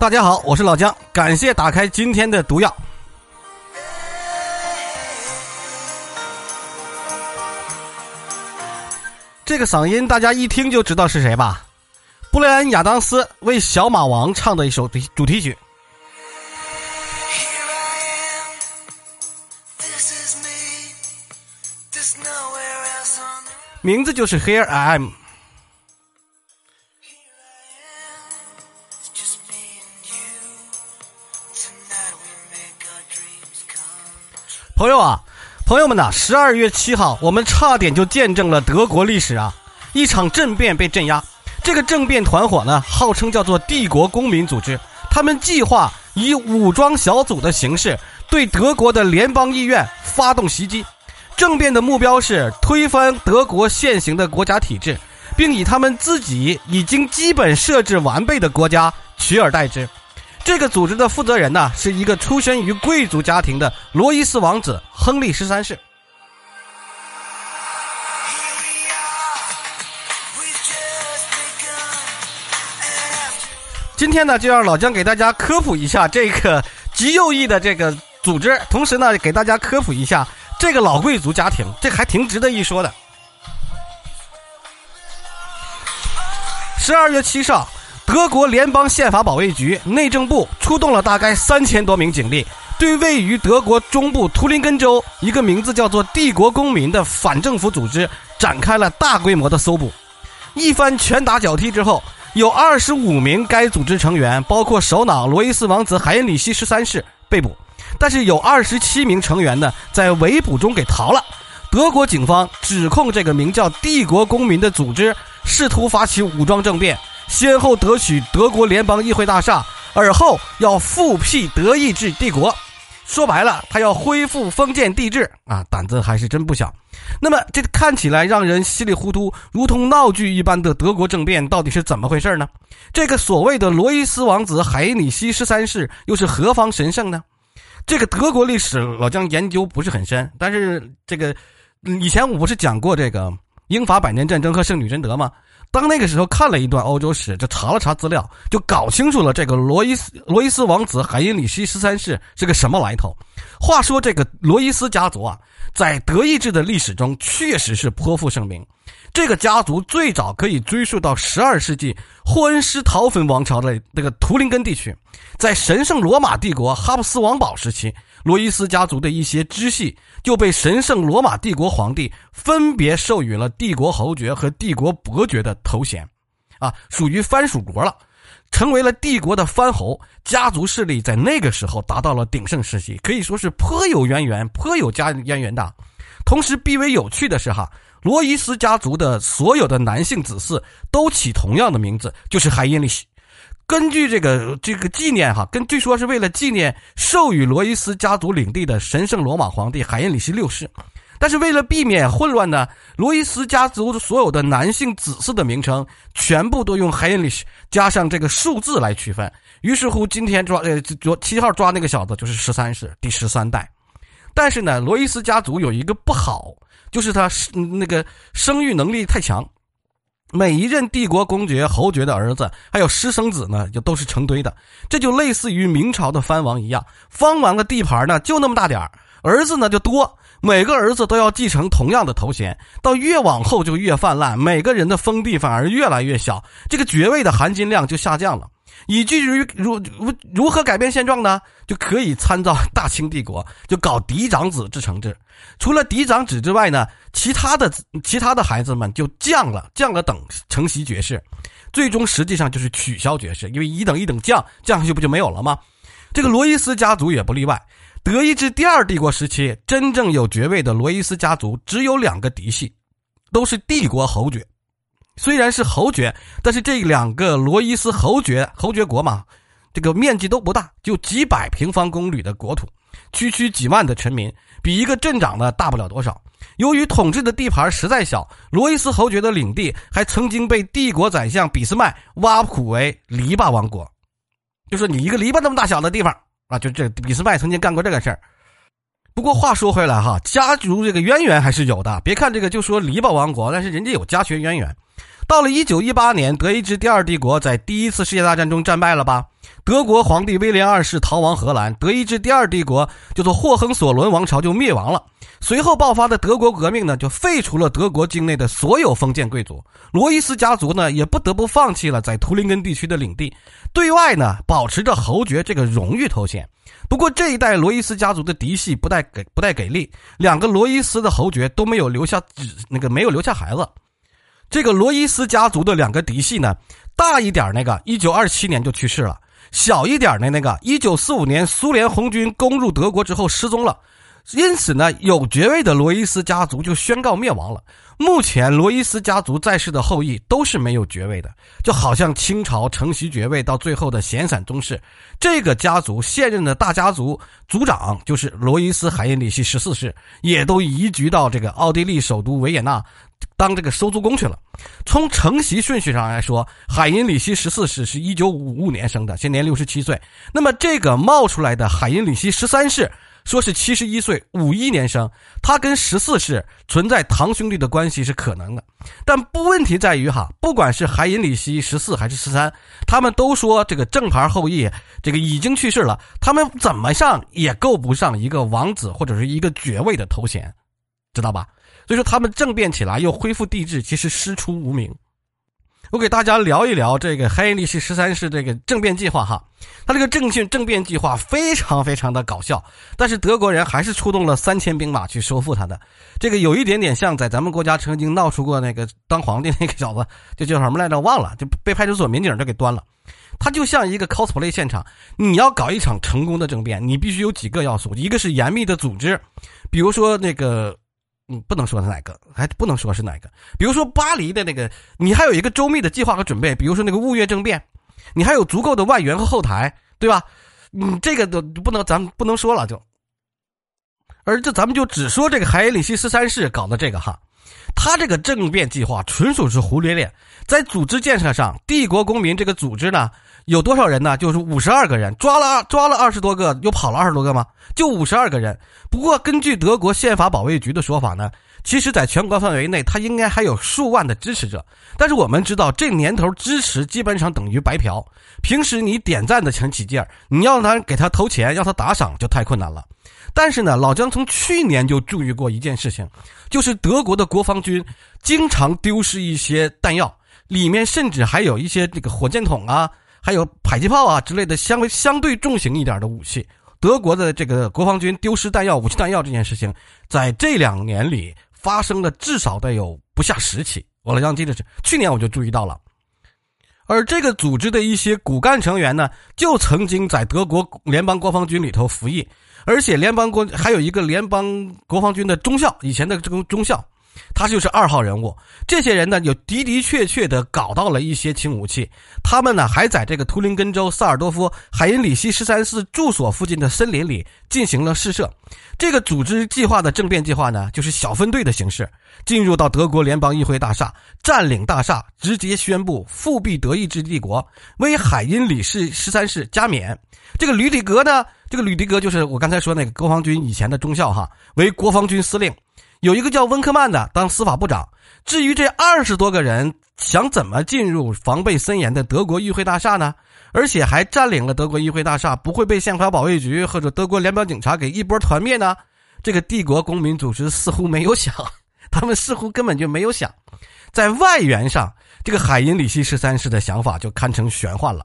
大家好，我是老姜，感谢打开今天的毒药。这个嗓音大家一听就知道是谁吧？布莱恩·亚当斯为《小马王》唱的一首主题曲。名字就是 Here I Am。朋友们呐，十二月七号，我们差点就见证了德国历史啊，一场政变被镇压。这个政变团伙呢，号称叫做帝国公民组织，他们计划以武装小组的形式对德国的联邦议院发动袭击。政变的目标是推翻德国现行的国家体制，并以他们自己已经基本设置完备的国家取而代之。这个组织的负责人呢，是一个出身于贵族家庭的罗伊斯王子亨利十三世。今天呢，就让老姜给大家科普一下这个极右翼的这个组织，同时呢，给大家科普一下。这个老贵族家庭，这还挺值得一说的。十二月七号，德国联邦宪法保卫局内政部出动了大概三千多名警力，对位于德国中部图林根州一个名字叫做“帝国公民”的反政府组织展开了大规模的搜捕。一番拳打脚踢之后，有二十五名该组织成员，包括首脑罗伊斯王子海因里希十三世被捕。但是有二十七名成员呢，在围捕中给逃了。德国警方指控这个名叫“帝国公民”的组织试图发起武装政变，先后夺取德国联邦议会大厦，而后要复辟德意志帝国。说白了，他要恢复封建帝制啊，胆子还是真不小。那么，这看起来让人稀里糊涂、如同闹剧一般的德国政变，到底是怎么回事呢？这个所谓的罗伊斯王子海里希十三世又是何方神圣呢？这个德国历史老姜研究不是很深，但是这个以前我不是讲过这个英法百年战争和圣女贞德吗？当那个时候看了一段欧洲史，就查了查资料，就搞清楚了这个罗伊斯罗伊斯王子海因里希十三世是个什么来头。话说这个罗伊斯家族啊，在德意志的历史中确实是颇负盛名。这个家族最早可以追溯到十二世纪霍恩施陶芬王朝的那个图林根地区，在神圣罗马帝国哈布斯王堡时期，罗伊斯家族的一些支系就被神圣罗马帝国皇帝分别授予了帝国侯爵和帝国伯爵的头衔，啊，属于藩属国了，成为了帝国的藩侯。家族势力在那个时候达到了鼎盛时期，可以说是颇有渊源、颇有家渊源的。同时，必为有趣的是哈。罗伊斯家族的所有的男性子嗣都起同样的名字，就是海因里希。根据这个这个纪念哈，根据说是为了纪念授予罗伊斯家族领地的神圣罗马皇帝海因里希六世。但是为了避免混乱呢，罗伊斯家族所有的男性子嗣的名称全部都用海因里希加上这个数字来区分。于是乎，今天抓呃昨七号抓那个小子就是十三世第十三代。但是呢，罗伊斯家族有一个不好。就是他是那个生育能力太强，每一任帝国公爵、侯爵的儿子，还有私生子呢，就都是成堆的。这就类似于明朝的藩王一样，藩王的地盘呢就那么大点儿，子呢就多，每个儿子都要继承同样的头衔，到越往后就越泛滥，每个人的封地反而越来越小，这个爵位的含金量就下降了。以至于如如如何改变现状呢？就可以参照大清帝国，就搞嫡长子制承制。除了嫡长子之外呢，其他的其他的孩子们就降了降了等承袭爵士，最终实际上就是取消爵士，因为一等一等降降下去不就没有了吗？这个罗伊斯家族也不例外。德意志第二帝国时期，真正有爵位的罗伊斯家族只有两个嫡系，都是帝国侯爵。虽然是侯爵，但是这两个罗伊斯侯爵侯爵国嘛，这个面积都不大，就几百平方公里的国土，区区几万的臣民，比一个镇长呢大不了多少。由于统治的地盘实在小，罗伊斯侯爵的领地还曾经被帝国宰相俾斯麦挖苦为篱笆王国，就说你一个篱笆那么大小的地方啊，就这俾斯麦曾经干过这个事儿。不过话说回来哈，家族这个渊源还是有的。别看这个就说篱笆王国，但是人家有家学渊源。到了一九一八年，德意志第二帝国在第一次世界大战中战败了吧？德国皇帝威廉二世逃亡荷兰，德意志第二帝国叫做霍亨索伦王朝就灭亡了。随后爆发的德国革命呢，就废除了德国境内的所有封建贵族，罗伊斯家族呢也不得不放弃了在图林根地区的领地，对外呢保持着侯爵这个荣誉头衔。不过这一代罗伊斯家族的嫡系不太给不太给力，两个罗伊斯的侯爵都没有留下子那个没有留下孩子。这个罗伊斯家族的两个嫡系呢，大一点那个一九二七年就去世了。小一点的那个，一九四五年苏联红军攻入德国之后失踪了，因此呢，有爵位的罗伊斯家族就宣告灭亡了。目前，罗伊斯家族在世的后裔都是没有爵位的，就好像清朝承袭爵位到最后的闲散宗室。这个家族现任的大家族族长就是罗伊斯海因里希十四世，也都移居到这个奥地利首都维也纳。当这个收租工去了。从承袭顺序上来说，海因里希十四世是一九五五年生的，现年六十七岁。那么这个冒出来的海因里希十三世，说是七十一岁，五一年生，他跟十四世存在堂兄弟的关系是可能的。但不问题在于哈，不管是海因里希十四还是十三，他们都说这个正牌后裔这个已经去世了，他们怎么上也够不上一个王子或者是一个爵位的头衔，知道吧？所以说他们政变起来又恢复帝制，其实师出无名。我给大家聊一聊这个海因里希十三世这个政变计划哈，他这个政训政变计划非常非常的搞笑，但是德国人还是出动了三千兵马去收复他的。这个有一点点像在咱们国家曾经闹出过那个当皇帝那个小子，就叫什么来着忘了，就被派出所民警就给端了。他就像一个 cosplay 现场，你要搞一场成功的政变，你必须有几个要素，一个是严密的组织，比如说那个。嗯，不能说是哪个，还不能说是哪个。比如说巴黎的那个，你还有一个周密的计划和准备。比如说那个物月政变，你还有足够的外援和后台，对吧？你，这个都不能，咱们不能说了就。而这咱们就只说这个海里希斯三世搞的这个哈，他这个政变计划纯属是胡咧咧。在组织建设上，帝国公民这个组织呢。有多少人呢？就是五十二个人，抓了抓了二十多个，又跑了二十多个吗？就五十二个人。不过根据德国宪法保卫局的说法呢，其实在全国范围内，他应该还有数万的支持者。但是我们知道，这年头支持基本上等于白嫖。平时你点赞的成起劲儿，你要他给他投钱，要他打赏就太困难了。但是呢，老姜从去年就注意过一件事情，就是德国的国防军经常丢失一些弹药，里面甚至还有一些这个火箭筒啊。还有迫击炮啊之类的相相对重型一点的武器，德国的这个国防军丢失弹药、武器弹药这件事情，在这两年里发生了至少得有不下十起。我老姜记得是去年我就注意到了，而这个组织的一些骨干成员呢，就曾经在德国联邦国防军里头服役，而且联邦国还有一个联邦国防军的中校，以前的这个中校。他就是二号人物。这些人呢，有的的确确的搞到了一些轻武器。他们呢，还在这个图林根州萨尔多夫海因里希十三世住所附近的森林里进行了试射。这个组织计划的政变计划呢，就是小分队的形式，进入到德国联邦议会大厦，占领大厦，直接宣布复辟德意志帝国，为海因里希十三世加冕。这个吕迪格呢，这个吕迪格就是我刚才说那个国防军以前的中校哈，为国防军司令。有一个叫温克曼的当司法部长。至于这二十多个人想怎么进入防备森严的德国议会大厦呢？而且还占领了德国议会大厦，不会被宪法保卫局或者德国联邦警察给一波团灭呢？这个帝国公民组织似乎没有想，他们似乎根本就没有想。在外援上，这个海因里希十三世的想法就堪称玄幻了。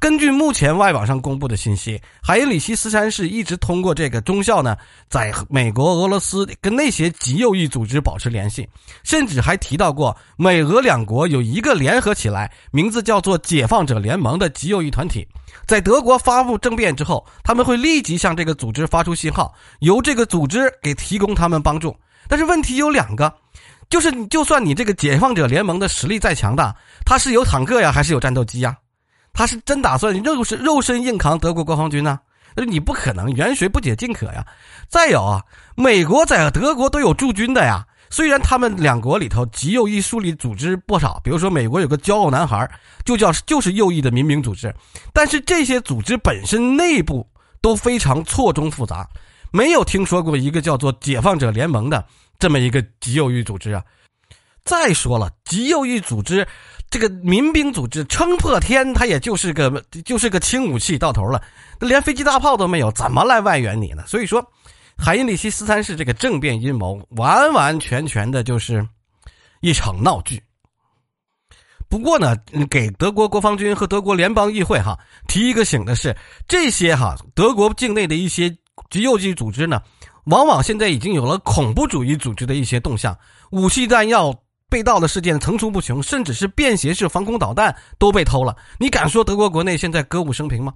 根据目前外网上公布的信息，海因里希十三世一直通过这个中校呢，在美国、俄罗斯跟那些极右翼组织保持联系，甚至还提到过美俄两国有一个联合起来，名字叫做“解放者联盟”的极右翼团体，在德国发布政变之后，他们会立即向这个组织发出信号，由这个组织给提供他们帮助。但是问题有两个，就是你就算你这个解放者联盟的实力再强大，他是有坦克呀，还是有战斗机呀？他是真打算肉身肉身硬扛德国国防军呢？那你不可能，远水不解近渴呀。再有啊，美国在德国都有驻军的呀。虽然他们两国里头极右翼树立组织不少，比如说美国有个骄傲男孩，就叫就是右翼的民兵组织，但是这些组织本身内部都非常错综复杂，没有听说过一个叫做解放者联盟的这么一个极右翼组织啊。再说了，极右翼组织，这个民兵组织撑破天，它也就是个就是个轻武器，到头了，连飞机大炮都没有，怎么来外援你呢？所以说，海因里希斯三世这个政变阴谋，完完全全的就是一场闹剧。不过呢，给德国国防军和德国联邦议会哈提一个醒的是，这些哈德国境内的一些极右翼组织呢，往往现在已经有了恐怖主义组织的一些动向，武器弹药被盗的事件层出不穷，甚至是便携式防空导弹都被偷了。你敢说德国国内现在歌舞升平吗？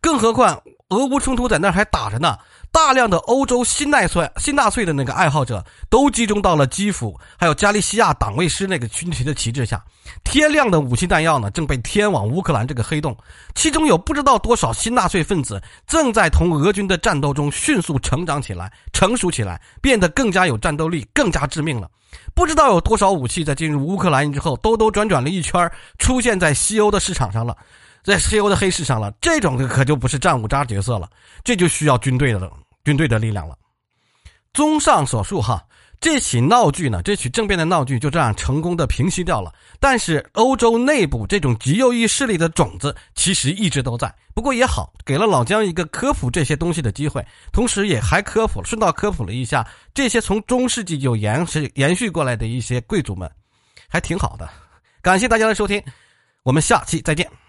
更何况俄乌冲突在那儿还打着呢。大量的欧洲新纳粹、新纳粹的那个爱好者都集中到了基辅，还有加利西亚党卫师那个军旗的旗帜下。天量的武器弹药呢，正被天往乌克兰这个黑洞，其中有不知道多少新纳粹分子正在同俄军的战斗中迅速成长起来、成熟起来，变得更加有战斗力、更加致命了。不知道有多少武器在进入乌克兰之后，兜兜转转了一圈，出现在西欧的市场上了。在西欧的黑市上了，这种可就不是战五渣角色了，这就需要军队的军队的力量了。综上所述，哈，这起闹剧呢，这起政变的闹剧就这样成功的平息掉了。但是欧洲内部这种极右翼势力的种子其实一直都在。不过也好，给了老姜一个科普这些东西的机会，同时也还科普顺道科普了一下这些从中世纪就延是延续过来的一些贵族们，还挺好的。感谢大家的收听，我们下期再见。